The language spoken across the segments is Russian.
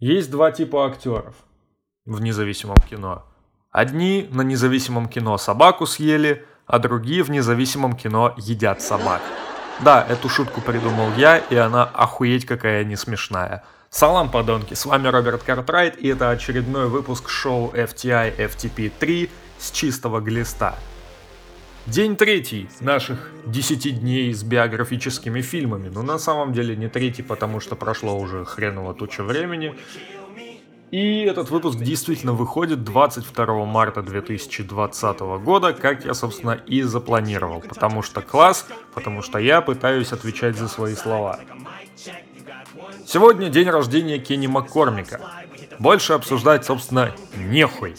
Есть два типа актеров в независимом кино. Одни на независимом кино собаку съели, а другие в независимом кино едят собак. Да, эту шутку придумал я, и она охуеть какая не смешная. Салам, подонки, с вами Роберт Картрайт, и это очередной выпуск шоу FTI FTP 3 с чистого глиста. День третий наших 10 дней с биографическими фильмами. Но на самом деле не третий, потому что прошло уже хреново туча времени. И этот выпуск действительно выходит 22 марта 2020 года, как я, собственно, и запланировал. Потому что класс, потому что я пытаюсь отвечать за свои слова. Сегодня день рождения Кенни Маккормика. Больше обсуждать, собственно, нехуй.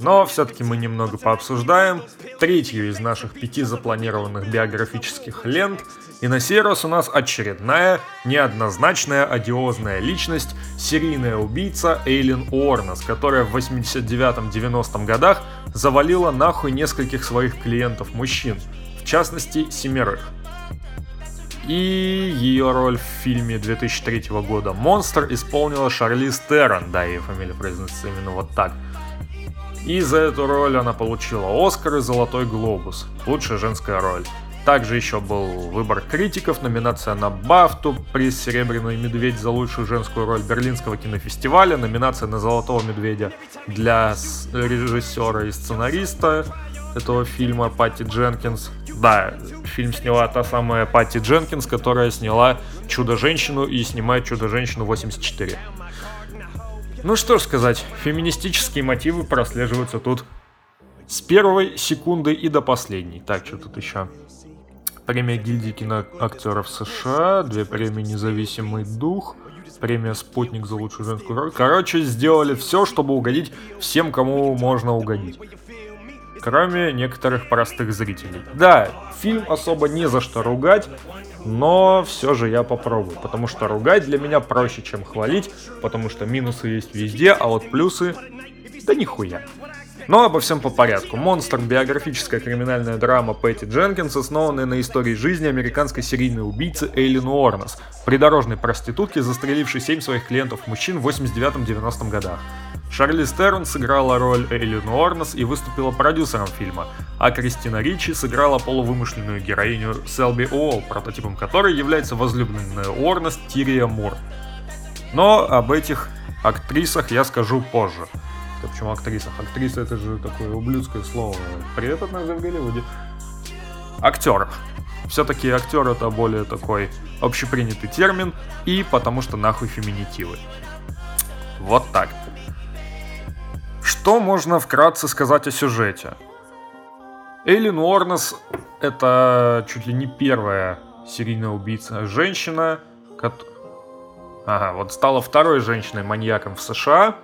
Но все-таки мы немного пообсуждаем третью из наших пяти запланированных биографических лент. И на сей раз у нас очередная, неоднозначная, одиозная личность, серийная убийца Эйлин Уорнес, которая в 89-90 годах завалила нахуй нескольких своих клиентов-мужчин, в частности, семерых. И ее роль в фильме 2003 года «Монстр» исполнила Шарлиз Террон, да, ее фамилия произносится именно вот так – и за эту роль она получила Оскар и Золотой Глобус. Лучшая женская роль. Также еще был выбор критиков, номинация на Бафту, приз «Серебряный медведь» за лучшую женскую роль Берлинского кинофестиваля, номинация на «Золотого медведя» для режиссера и сценариста этого фильма Патти Дженкинс. Да, фильм сняла та самая Патти Дженкинс, которая сняла «Чудо-женщину» и снимает «Чудо-женщину 84». Ну что ж сказать, феминистические мотивы прослеживаются тут с первой секунды и до последней. Так, что тут еще? Премия гильдии киноактеров США, две премии «Независимый дух», премия «Спутник» за лучшую женскую роль. Короче, сделали все, чтобы угодить всем, кому можно угодить. Кроме некоторых простых зрителей. Да, фильм особо не за что ругать, но все же я попробую, потому что ругать для меня проще, чем хвалить, потому что минусы есть везде, а вот плюсы, да нихуя. Но обо всем по порядку. «Монстр» — биографическая криминальная драма Пэтти Дженкинс, основанная на истории жизни американской серийной убийцы Эйлин Уорнес, придорожной проститутки, застрелившей семь своих клиентов-мужчин в 89-90 годах. Шарли Стерн сыграла роль Эйлин Уорнес и выступила продюсером фильма, а Кристина Ричи сыграла полувымышленную героиню Селби Уолл, прототипом которой является возлюбленная Уорнес Тирия Мур. Но об этих актрисах я скажу позже. Да почему актрисах? Актриса это же такое ублюдское слово. Привет от нас в Голливуде. Актер. Все-таки актер это более такой общепринятый термин, и потому что нахуй феминитивы. Вот так. Что можно вкратце сказать о сюжете? Эйлин Уорнес — это чуть ли не первая серийная убийца женщина, ко- ага, вот стала второй женщиной-маньяком в США,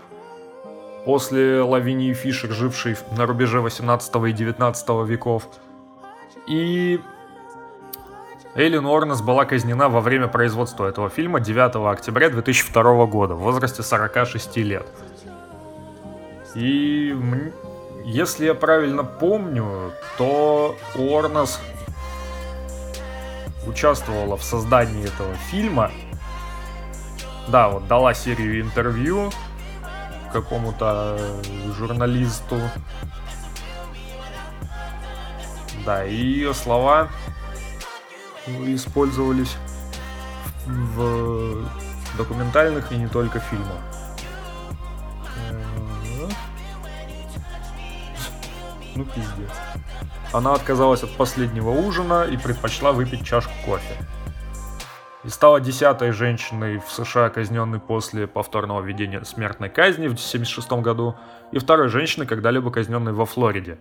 после Лавинии Фишер, жившей на рубеже 18 и 19 веков. И Эйлин Уорнес была казнена во время производства этого фильма 9 октября 2002 года в возрасте 46 лет. И если я правильно помню, то Уорнес участвовала в создании этого фильма. Да, вот дала серию интервью какому-то журналисту. Да, и ее слова использовались в документальных и не только фильмах. Ну пиздец. Она отказалась от последнего ужина и предпочла выпить чашку кофе. И стала десятой женщиной в США, казненной после повторного введения смертной казни в 1976 году, и второй женщиной, когда-либо казненной во Флориде,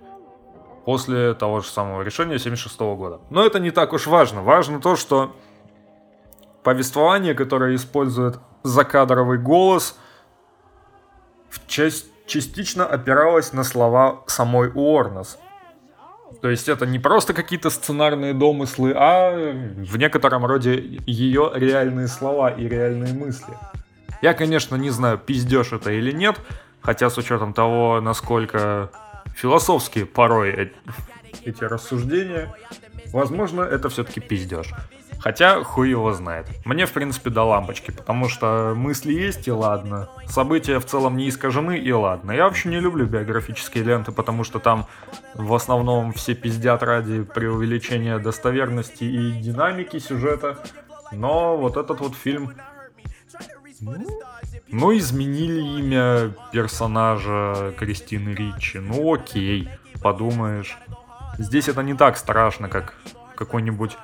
после того же самого решения 1976 года. Но это не так уж важно. Важно то, что повествование, которое использует закадровый голос, в честь частично опиралась на слова самой Уорнес. То есть это не просто какие-то сценарные домыслы, а в некотором роде ее реальные слова и реальные мысли. Я, конечно, не знаю, пиздешь это или нет, хотя с учетом того, насколько философские порой эти рассуждения, возможно, это все-таки пиздешь. Хотя хуй его знает. Мне, в принципе, до лампочки, потому что мысли есть и ладно. События в целом не искажены и ладно. Я вообще не люблю биографические ленты, потому что там в основном все пиздят ради преувеличения достоверности и динамики сюжета. Но вот этот вот фильм... Ну, изменили имя персонажа Кристины Ричи. Ну, окей, подумаешь. Здесь это не так страшно, как какой-нибудь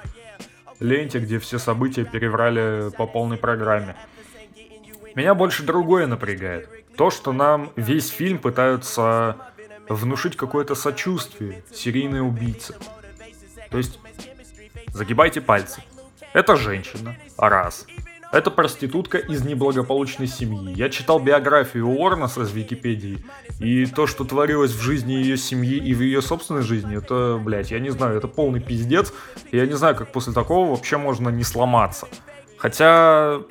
ленте, где все события переврали по полной программе. Меня больше другое напрягает. То, что нам весь фильм пытаются внушить какое-то сочувствие серийной убийце. То есть, загибайте пальцы. Это женщина, раз. Это проститутка из неблагополучной семьи. Я читал биографию Уорнаса из Википедии, и то, что творилось в жизни ее семьи и в ее собственной жизни, это, блядь, я не знаю, это полный пиздец. Я не знаю, как после такого вообще можно не сломаться. Хотя,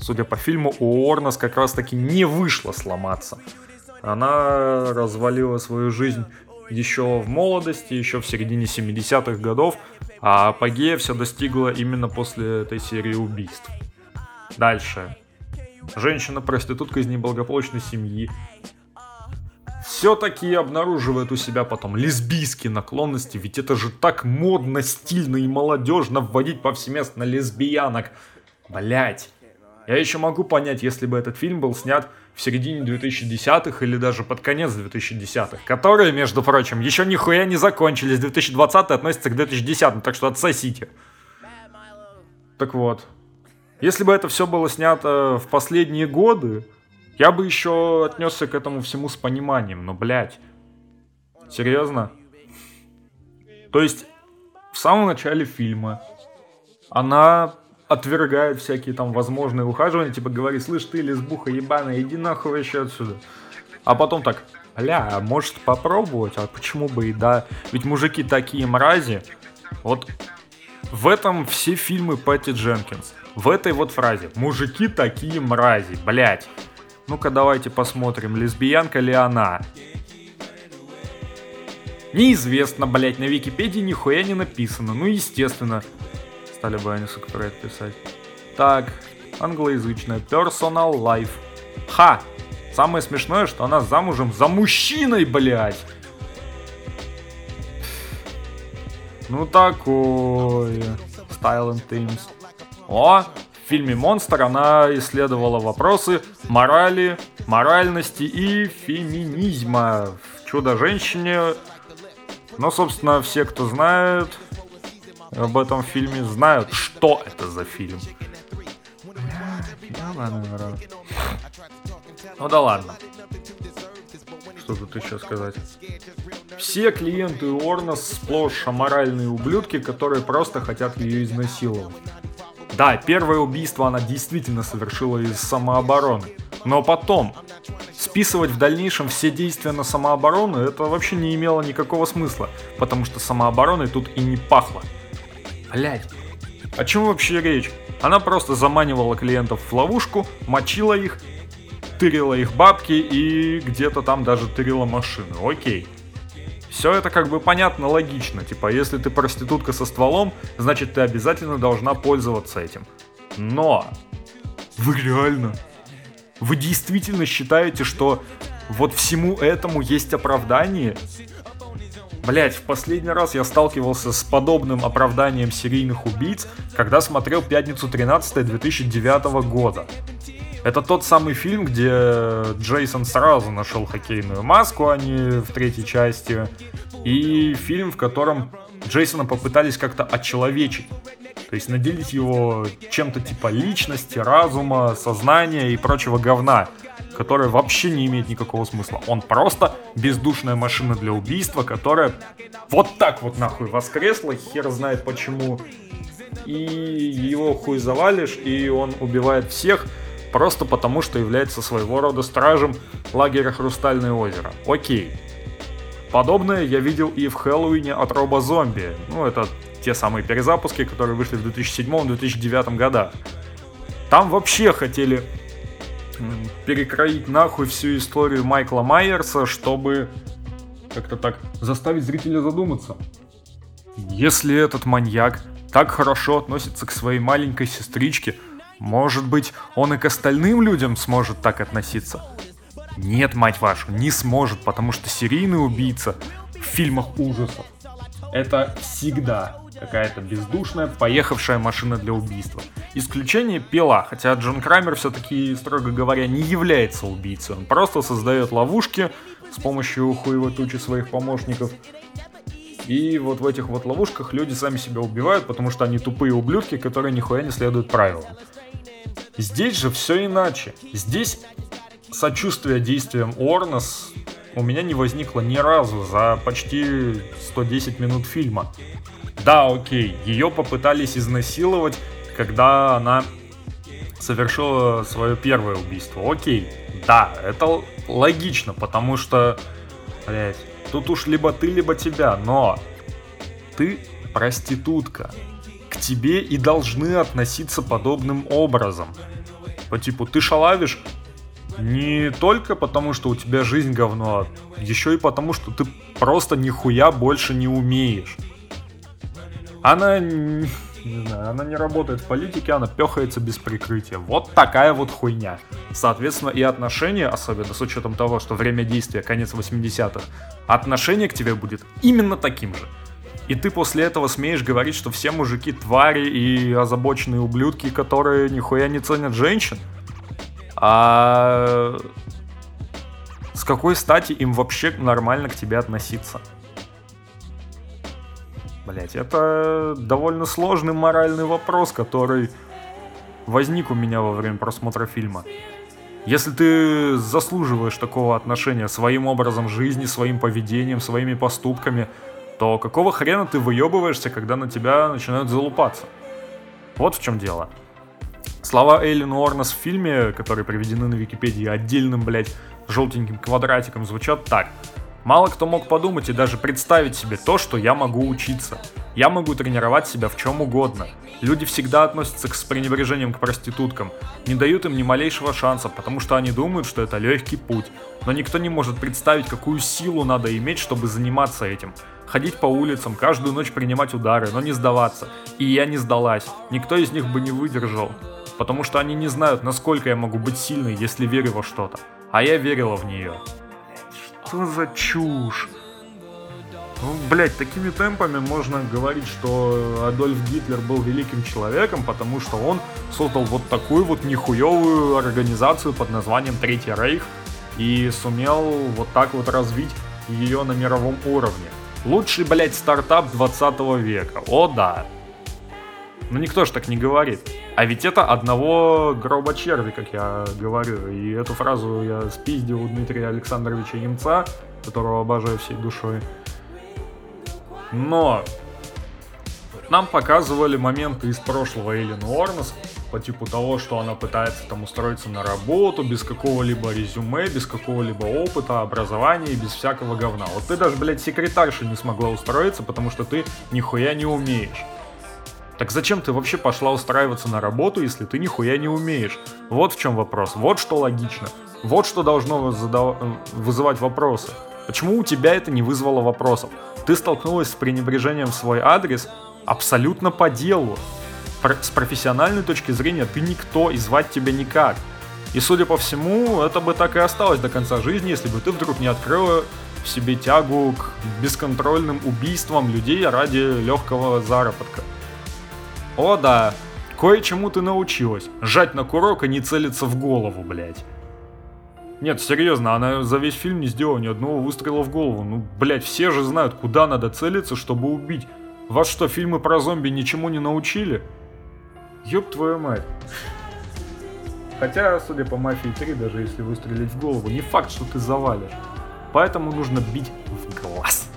судя по фильму, у Уорнас как раз таки не вышло сломаться. Она развалила свою жизнь еще в молодости, еще в середине 70-х годов, а апогея все достигла именно после этой серии убийств. Дальше. Женщина-проститутка из неблагополучной семьи. Все-таки обнаруживает у себя потом лесбийские наклонности, ведь это же так модно, стильно и молодежно вводить повсеместно лесбиянок. Блять. Я еще могу понять, если бы этот фильм был снят в середине 2010-х или даже под конец 2010-х, которые, между прочим, еще нихуя не закончились. 2020 относится к 2010, так что отсосите. Так вот, если бы это все было снято в последние годы, я бы еще отнесся к этому всему с пониманием, но, блядь, серьезно? То есть, в самом начале фильма она отвергает всякие там возможные ухаживания, типа говорит, слышь, ты лесбуха ебаная, иди нахуй вообще отсюда. А потом так, бля, а может попробовать, а почему бы и да? Ведь мужики такие мрази. Вот в этом все фильмы Пэтти Дженкинс в этой вот фразе. Мужики такие мрази, блять. Ну-ка давайте посмотрим, лесбиянка ли она. Неизвестно, блять, на Википедии нихуя не написано. Ну, естественно. Стали бы они, сука, про это писать. Так, англоязычная. Personal life. Ха! Самое смешное, что она замужем за мужчиной, блять. Ну такое. Style and Themes. О, в фильме «Монстр» она исследовала вопросы морали, моральности и феминизма в «Чудо-женщине». Но, собственно, все, кто знает об этом фильме, знают, что это за фильм. Ну да ладно. Что тут еще сказать? Все клиенты Уорнес сплошь аморальные ублюдки, которые просто хотят ее изнасиловать. Да, первое убийство она действительно совершила из самообороны. Но потом, списывать в дальнейшем все действия на самооборону, это вообще не имело никакого смысла, потому что самообороной тут и не пахло. Блять, о чем вообще речь? Она просто заманивала клиентов в ловушку, мочила их, тырила их бабки и где-то там даже тырила машины. Окей. Все это как бы понятно, логично. Типа, если ты проститутка со стволом, значит ты обязательно должна пользоваться этим. Но вы реально, вы действительно считаете, что вот всему этому есть оправдание? Блять, в последний раз я сталкивался с подобным оправданием серийных убийц, когда смотрел «Пятницу 13 2009 года. Это тот самый фильм, где Джейсон сразу нашел хоккейную маску, а не в третьей части. И фильм, в котором Джейсона попытались как-то очеловечить. То есть наделить его чем-то типа личности, разума, сознания и прочего говна, которое вообще не имеет никакого смысла. Он просто бездушная машина для убийства, которая вот так вот нахуй воскресла, хер знает почему. И его хуй завалишь, и он убивает всех, просто потому, что является своего рода стражем лагеря Хрустальное озеро. Окей. Подобное я видел и в Хэллоуине от Роба Зомби. Ну, это те самые перезапуски, которые вышли в 2007-2009 годах. Там вообще хотели перекроить нахуй всю историю Майкла Майерса, чтобы как-то так заставить зрителя задуматься. Если этот маньяк так хорошо относится к своей маленькой сестричке. Может быть, он и к остальным людям сможет так относиться? Нет, мать вашу, не сможет, потому что серийный убийца в фильмах ужасов это всегда какая-то бездушная, поехавшая машина для убийства. Исключение пила, хотя Джон Крамер все-таки, строго говоря, не является убийцей. Он просто создает ловушки с помощью хуево тучи своих помощников. И вот в этих вот ловушках люди сами себя убивают, потому что они тупые ублюдки, которые нихуя не следуют правилам. Здесь же все иначе. Здесь сочувствие действиям Орнос у меня не возникло ни разу за почти 110 минут фильма. Да, окей, ее попытались изнасиловать, когда она совершила свое первое убийство. Окей, да, это логично, потому что, блядь, тут уж либо ты, либо тебя, но ты проститутка. К тебе и должны относиться подобным образом. По типу, ты шалавишь не только потому, что у тебя жизнь говно, а еще и потому, что ты просто нихуя больше не умеешь. Она, не знаю, она не работает в политике, она пехается без прикрытия. Вот такая вот хуйня. Соответственно, и отношение, особенно с учетом того, что время действия конец 80-х, отношение к тебе будет именно таким же. И ты после этого смеешь говорить, что все мужики твари и озабоченные ублюдки, которые нихуя не ценят женщин? А с какой стати им вообще нормально к тебе относиться? Блять, это довольно сложный моральный вопрос, который возник у меня во время просмотра фильма. Если ты заслуживаешь такого отношения своим образом жизни, своим поведением, своими поступками, то какого хрена ты выебываешься, когда на тебя начинают залупаться? Вот в чем дело. Слова Эйлин Уорнес в фильме, которые приведены на Википедии отдельным, блядь, желтеньким квадратиком, звучат так – Мало кто мог подумать и даже представить себе то, что я могу учиться. Я могу тренировать себя в чем угодно. Люди всегда относятся с пренебрежением к проституткам, не дают им ни малейшего шанса, потому что они думают, что это легкий путь. Но никто не может представить, какую силу надо иметь, чтобы заниматься этим. Ходить по улицам, каждую ночь принимать удары, но не сдаваться. И я не сдалась. Никто из них бы не выдержал. Потому что они не знают, насколько я могу быть сильной, если верю во что-то. А я верила в нее. Что за чушь? Ну, блять, такими темпами можно говорить, что Адольф Гитлер был великим человеком, потому что он создал вот такую вот нихуевую организацию под названием Третий Рейх и сумел вот так вот развить ее на мировом уровне. Лучший, блять, стартап 20 века. О да. Но никто ж так не говорит. А ведь это одного гроба черви, как я говорю. И эту фразу я спиздил у Дмитрия Александровича Немца, которого обожаю всей душой. Но нам показывали моменты из прошлого Эйлин Уорнес, по типу того, что она пытается там устроиться на работу без какого-либо резюме, без какого-либо опыта, образования и без всякого говна. Вот ты даже, блядь, секретарша не смогла устроиться, потому что ты нихуя не умеешь. Так зачем ты вообще пошла устраиваться на работу, если ты нихуя не умеешь? Вот в чем вопрос, вот что логично. Вот что должно вызывать вопросы. Почему у тебя это не вызвало вопросов? Ты столкнулась с пренебрежением в свой адрес абсолютно по делу. С профессиональной точки зрения ты никто и звать тебя никак. И судя по всему, это бы так и осталось до конца жизни, если бы ты вдруг не открыла в себе тягу к бесконтрольным убийствам людей ради легкого заработка. О да, кое-чему ты научилась. Жать на курок и не целиться в голову, блядь. Нет, серьезно, она за весь фильм не сделала ни одного выстрела в голову. Ну, блядь, все же знают, куда надо целиться, чтобы убить. Вас что, фильмы про зомби ничему не научили? Ёб твою мать. Хотя, судя по «Мафии 3», даже если выстрелить в голову, не факт, что ты завалишь. Поэтому нужно бить в глаз.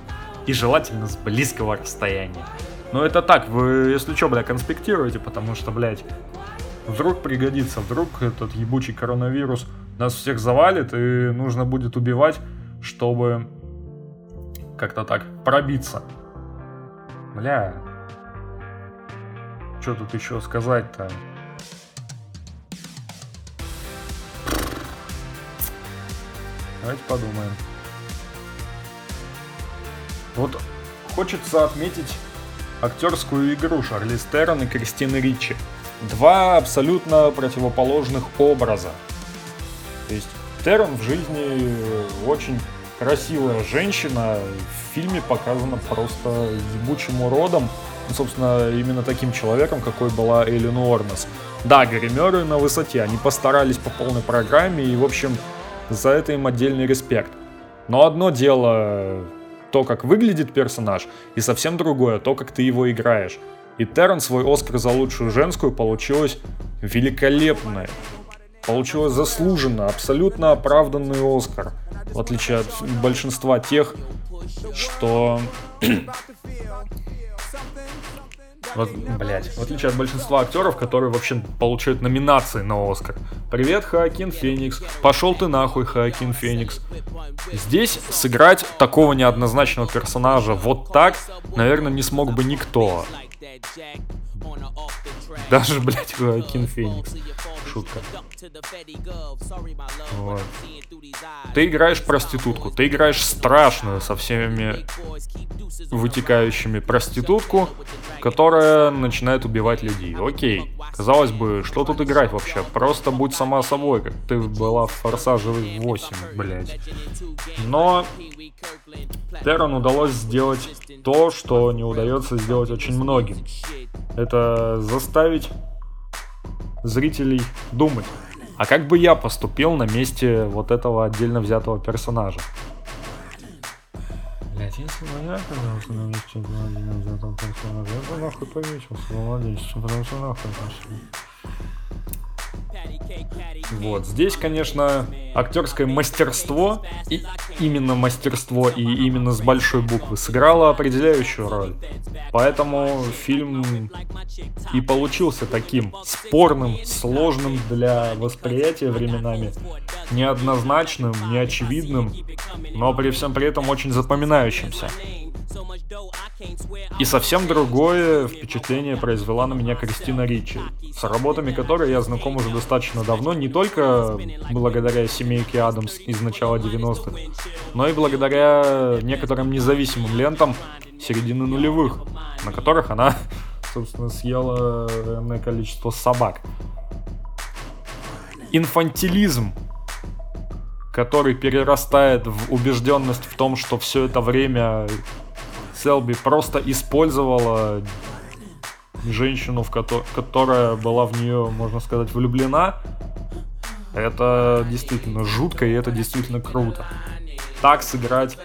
И желательно с близкого расстояния. Но это так, вы, если что, бля, конспектируете, потому что, блядь, вдруг пригодится, вдруг этот ебучий коронавирус нас всех завалит, и нужно будет убивать, чтобы как-то так пробиться. Бля, что тут еще сказать-то? Давайте подумаем. Вот хочется отметить актерскую игру Шарлиз Террон и Кристины Ричи. Два абсолютно противоположных образа. То есть Террон в жизни очень красивая женщина, в фильме показана просто ебучим уродом, ну, собственно, именно таким человеком, какой была Эйлин Уорнес. Да, гримеры на высоте, они постарались по полной программе, и, в общем, за это им отдельный респект. Но одно дело то, как выглядит персонаж, и совсем другое то, как ты его играешь. И Террен свой Оскар за лучшую женскую получилось великолепное. Получилось заслуженно, абсолютно оправданный Оскар. В отличие от большинства тех, что вот, блять, в отличие от большинства актеров, которые вообще получают номинации на Оскар. Привет, Хоакин Феникс. Пошел ты нахуй, Хоакин Феникс. Здесь сыграть такого неоднозначного персонажа вот так, наверное, не смог бы никто. Даже, блядь, Хоакин Феникс. Шутка. Вот. Ты играешь проститутку, ты играешь страшную со всеми вытекающими проститутку, которая начинает убивать людей. Окей, казалось бы, что тут играть вообще? Просто будь сама собой, как ты была в Форсаже 8, блядь. Но Террон удалось сделать то, что не удается сделать очень многим. Это заставить зрителей думать. А как бы я поступил на месте вот этого отдельно взятого персонажа? Блять, если бы я оказался на месте отдельно взятого персонажа, я бы нахуй повесился, молодец, что нахуй пошли. Вот, здесь, конечно, актерское мастерство, и именно мастерство и именно с большой буквы сыграло определяющую роль. Поэтому фильм и получился таким спорным, сложным для восприятия временами, неоднозначным, неочевидным, но при всем при этом очень запоминающимся. И совсем другое впечатление произвела на меня Кристина Ричи, с работами которой я знаком уже достаточно давно, не только благодаря семейке Адамс из начала 90-х, но и благодаря некоторым независимым лентам середины нулевых, на которых она, собственно, съела энное количество собак. Инфантилизм который перерастает в убежденность в том, что все это время Селби просто использовала женщину, в ко- которая была в нее, можно сказать, влюблена. Это действительно жутко и это действительно круто. Так сыграть,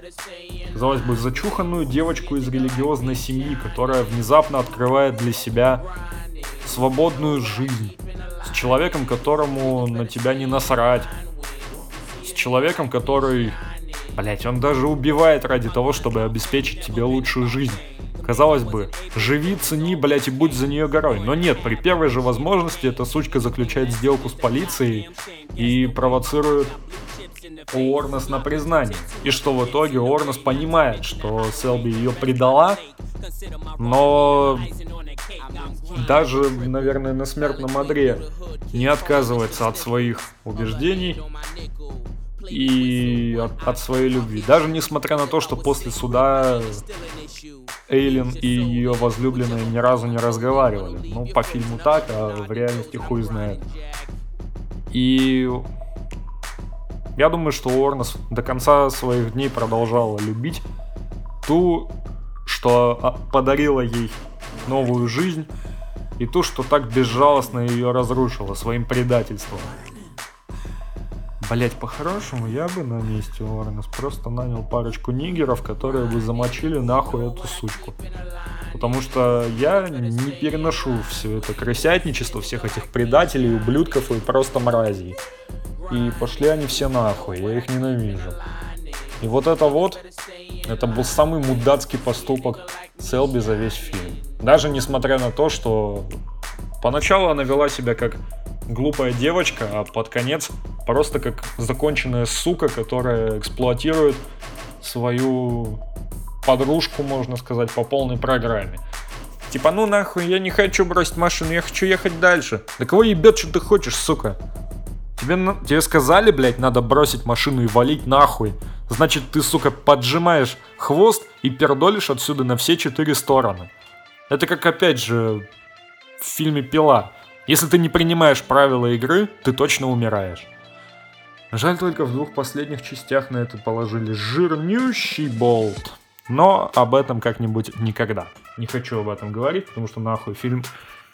казалось бы, зачуханную девочку из религиозной семьи, которая внезапно открывает для себя свободную жизнь. С человеком, которому на тебя не насрать. С человеком, который Блять, он даже убивает ради того, чтобы обеспечить тебе лучшую жизнь. Казалось бы, живи, цени, блять, и будь за нее горой. Но нет, при первой же возможности эта сучка заключает сделку с полицией и провоцирует Уорнес на признание. И что в итоге Уорнес понимает, что Селби ее предала, но даже, наверное, на смертном одре не отказывается от своих убеждений и от, от своей любви. Даже несмотря на то, что после суда Эйлин и ее возлюбленные ни разу не разговаривали. Ну, по фильму так, а в реальности хуй знает. И я думаю, что Уорнес до конца своих дней продолжала любить ту, что а, подарила ей новую жизнь, и ту, что так безжалостно ее разрушила своим предательством. Блять, по-хорошему, я бы на месте Уорренс просто нанял парочку нигеров, которые бы замочили нахуй эту сучку. Потому что я не переношу все это крысятничество, всех этих предателей, ублюдков и просто мразей. И пошли они все нахуй, я их ненавижу. И вот это вот, это был самый мудацкий поступок Селби за весь фильм. Даже несмотря на то, что поначалу она вела себя как глупая девочка, а под конец просто как законченная сука, которая эксплуатирует свою подружку, можно сказать, по полной программе. Типа, ну нахуй, я не хочу бросить машину, я хочу ехать дальше. Да кого ебет, что ты хочешь, сука? Тебе, тебе сказали, блядь, надо бросить машину и валить нахуй. Значит, ты, сука, поджимаешь хвост и пердолишь отсюда на все четыре стороны. Это как, опять же, в фильме «Пила». Если ты не принимаешь правила игры, ты точно умираешь. Жаль только в двух последних частях на это положили жирнющий болт. Но об этом как-нибудь никогда. Не хочу об этом говорить, потому что нахуй фильм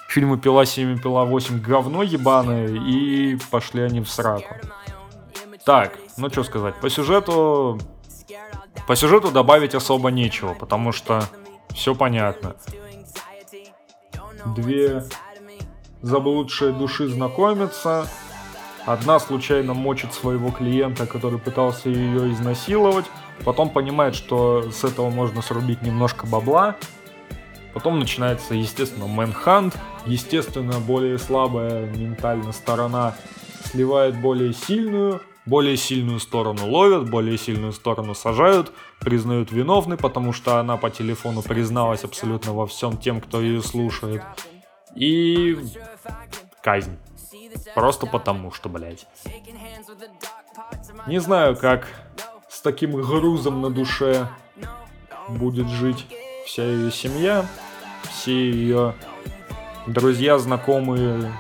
фильмы «Пила 7» и «Пила 8» говно ебаное, и пошли они в сраку. Так, ну что сказать, по сюжету... По сюжету добавить особо нечего, потому что все понятно. Две заблудшие души знакомятся, одна случайно мочит своего клиента, который пытался ее изнасиловать, потом понимает, что с этого можно срубить немножко бабла, потом начинается, естественно, мэнхант, естественно, более слабая ментально сторона сливает более сильную, более сильную сторону ловят, более сильную сторону сажают, признают виновной, потому что она по телефону призналась абсолютно во всем тем, кто ее слушает. И казнь. Просто потому что, блядь. Не знаю, как с таким грузом на душе будет жить вся ее семья, все ее друзья, знакомые,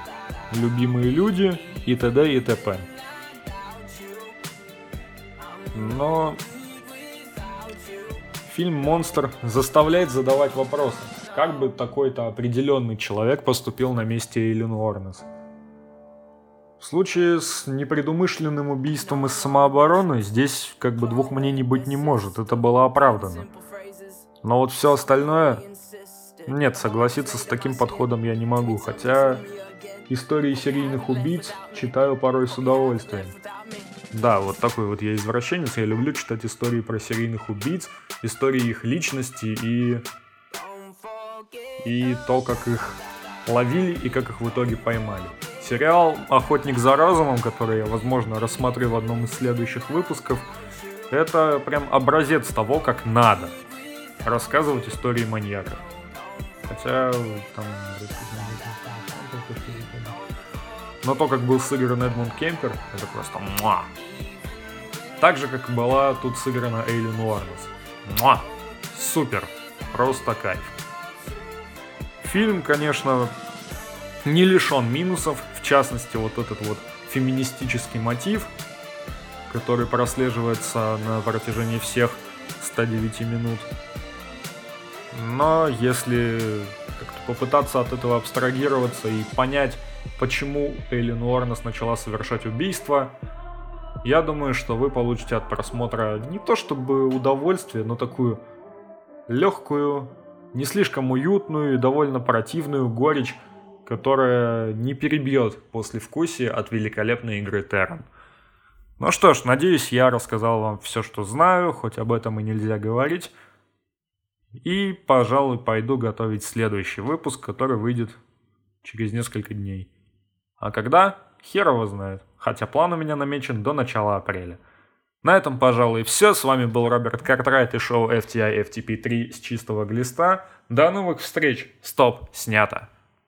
любимые люди и т.д. и т.п. Но фильм «Монстр» заставляет задавать вопросы. Как бы такой-то определенный человек поступил на месте Эйлин Уорнес? В случае с непредумышленным убийством из самообороны здесь как бы двух мнений быть не может, это было оправдано. Но вот все остальное... Нет, согласиться с таким подходом я не могу, хотя истории серийных убийц читаю порой с удовольствием. Да, вот такой вот я извращенец. Я люблю читать истории про серийных убийц, истории их личности и... И то, как их ловили и как их в итоге поймали. Сериал «Охотник за разумом», который я, возможно, рассмотрю в одном из следующих выпусков, это прям образец того, как надо рассказывать истории маньяков. Хотя там но то, как был сыгран Эдмунд Кемпер, это просто муа. Так же, как была тут сыграна Эйлин Уарнес. Муа! Супер! Просто кайф. Фильм, конечно, не лишен минусов, в частности, вот этот вот феминистический мотив, который прослеживается на протяжении всех 109 минут. Но если как-то попытаться от этого абстрагироваться и понять, почему Эйлин Уорнес начала совершать убийство, я думаю, что вы получите от просмотра не то чтобы удовольствие, но такую легкую, не слишком уютную и довольно противную горечь, которая не перебьет после вкусия от великолепной игры Террен. Ну что ж, надеюсь, я рассказал вам все, что знаю, хоть об этом и нельзя говорить. И, пожалуй, пойду готовить следующий выпуск, который выйдет через несколько дней. А когда? Хер его знает. Хотя план у меня намечен до начала апреля. На этом, пожалуй, все. С вами был Роберт Картрайт и шоу FTI FTP3 с чистого глиста. До новых встреч. Стоп, снято.